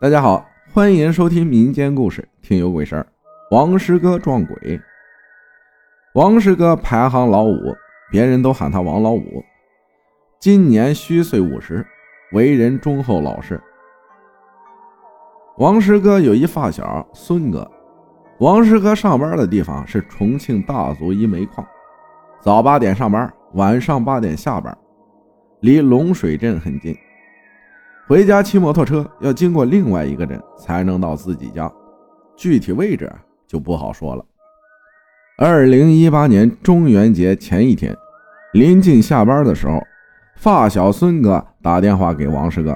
大家好，欢迎收听民间故事《听有鬼事儿》。王师哥撞鬼。王师哥排行老五，别人都喊他王老五。今年虚岁五十，为人忠厚老实。王师哥有一发小孙哥。王师哥上班的地方是重庆大足一煤矿，早八点上班，晚上八点下班，离龙水镇很近。回家骑摩托车要经过另外一个镇才能到自己家，具体位置就不好说了。二零一八年中元节前一天，临近下班的时候，发小孙哥打电话给王师哥，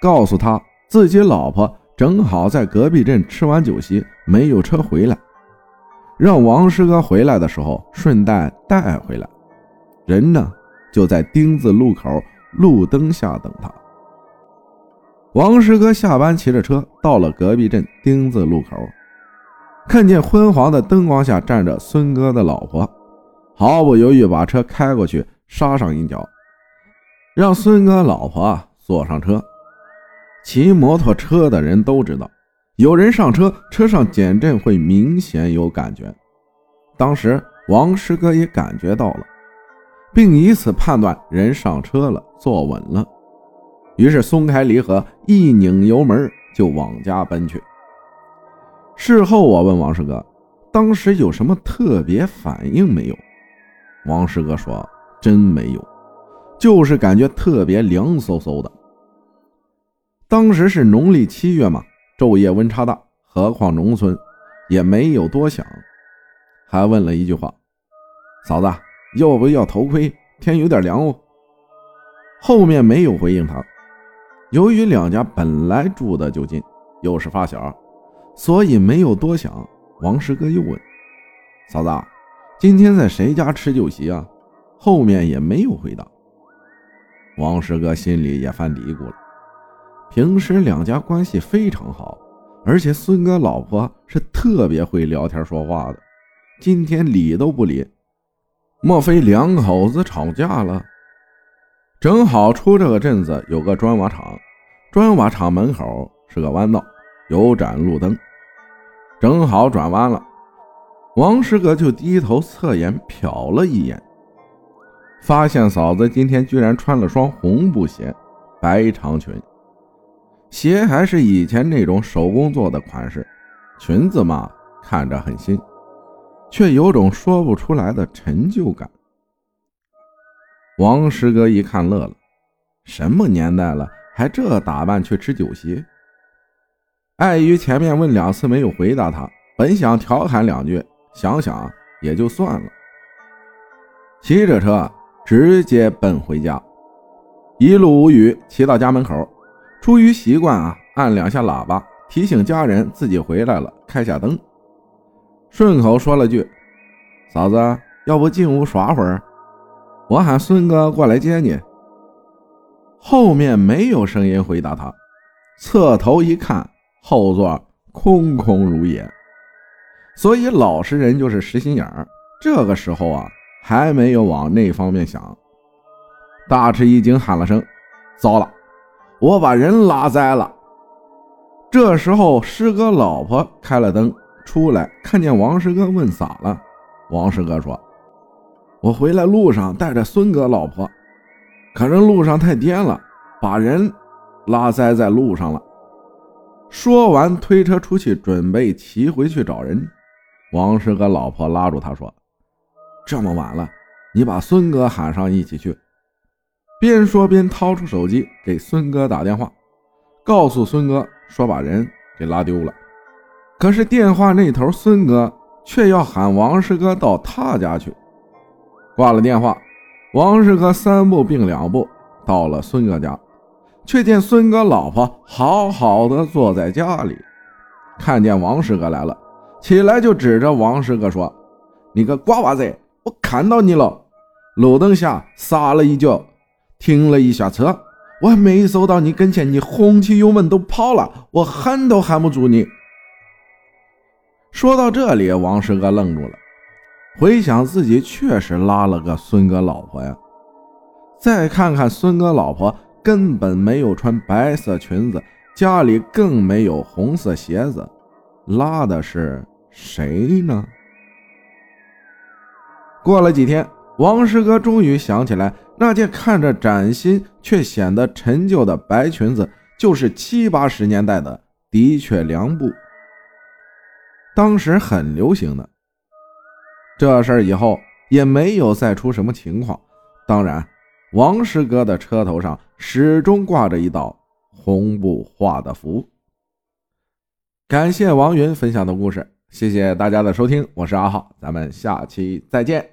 告诉他自己老婆正好在隔壁镇吃完酒席，没有车回来，让王师哥回来的时候顺带带回来。人呢就在丁字路口路灯下等他。王师哥下班骑着车到了隔壁镇丁字路口，看见昏黄的灯光下站着孙哥的老婆，毫不犹豫把车开过去，刹上一脚，让孙哥老婆坐上车。骑摩托车的人都知道，有人上车，车上减震会明显有感觉。当时王师哥也感觉到了，并以此判断人上车了，坐稳了。于是松开离合，一拧油门就往家奔去。事后我问王师哥，当时有什么特别反应没有？王师哥说：“真没有，就是感觉特别凉飕飕的。当时是农历七月嘛，昼夜温差大，何况农村，也没有多想，还问了一句话：‘嫂子，要不要头盔？天有点凉哦。’后面没有回应他。”由于两家本来住的就近，又是发小，所以没有多想。王师哥又问：“嫂子，今天在谁家吃酒席啊？”后面也没有回答。王师哥心里也犯嘀咕了。平时两家关系非常好，而且孙哥老婆是特别会聊天说话的，今天理都不理，莫非两口子吵架了？正好出这个镇子有个砖瓦厂，砖瓦厂门口是个弯道，有盏路灯。正好转弯了，王师哥就低头侧眼瞟了一眼，发现嫂子今天居然穿了双红布鞋，白长裙，鞋还是以前那种手工做的款式，裙子嘛看着很新，却有种说不出来的陈旧感。王师哥一看乐了，什么年代了，还这打扮去吃酒席？碍于前面问两次没有回答他，本想调侃两句，想想也就算了。骑着车直接奔回家，一路无语，骑到家门口，出于习惯啊，按两下喇叭提醒家人自己回来了，开下灯，顺口说了句：“嫂子，要不进屋耍会儿？”我喊孙哥过来接你。后面没有声音回答他，侧头一看，后座空空如也。所以老实人就是实心眼儿，这个时候啊，还没有往那方面想。大吃一惊，喊了声：“糟了，我把人拉栽了！”这时候师哥老婆开了灯出来，看见王师哥，问咋了。王师哥说。我回来路上带着孙哥老婆，可是路上太颠了，把人拉栽在路上了。说完，推车出去，准备骑回去找人。王师哥老婆拉住他说：“这么晚了，你把孙哥喊上一起去。”边说边掏出手机给孙哥打电话，告诉孙哥说把人给拉丢了。可是电话那头孙哥却要喊王师哥到他家去。挂了电话，王师哥三步并两步到了孙哥家，却见孙哥老婆好好的坐在家里。看见王师哥来了，起来就指着王师哥说：“你个瓜娃子，我看到你了！路灯下撒了一脚，停了一下车，我还没走到你跟前，你轰起油门都跑了，我喊都喊不住你。”说到这里，王师哥愣住了。回想自己确实拉了个孙哥老婆呀，再看看孙哥老婆根本没有穿白色裙子，家里更没有红色鞋子，拉的是谁呢？过了几天，王师哥终于想起来，那件看着崭新却显得陈旧的白裙子，就是七八十年代的的确良布，当时很流行的。这事儿以后也没有再出什么情况。当然，王师哥的车头上始终挂着一道红布画的符。感谢王云分享的故事，谢谢大家的收听，我是阿浩，咱们下期再见。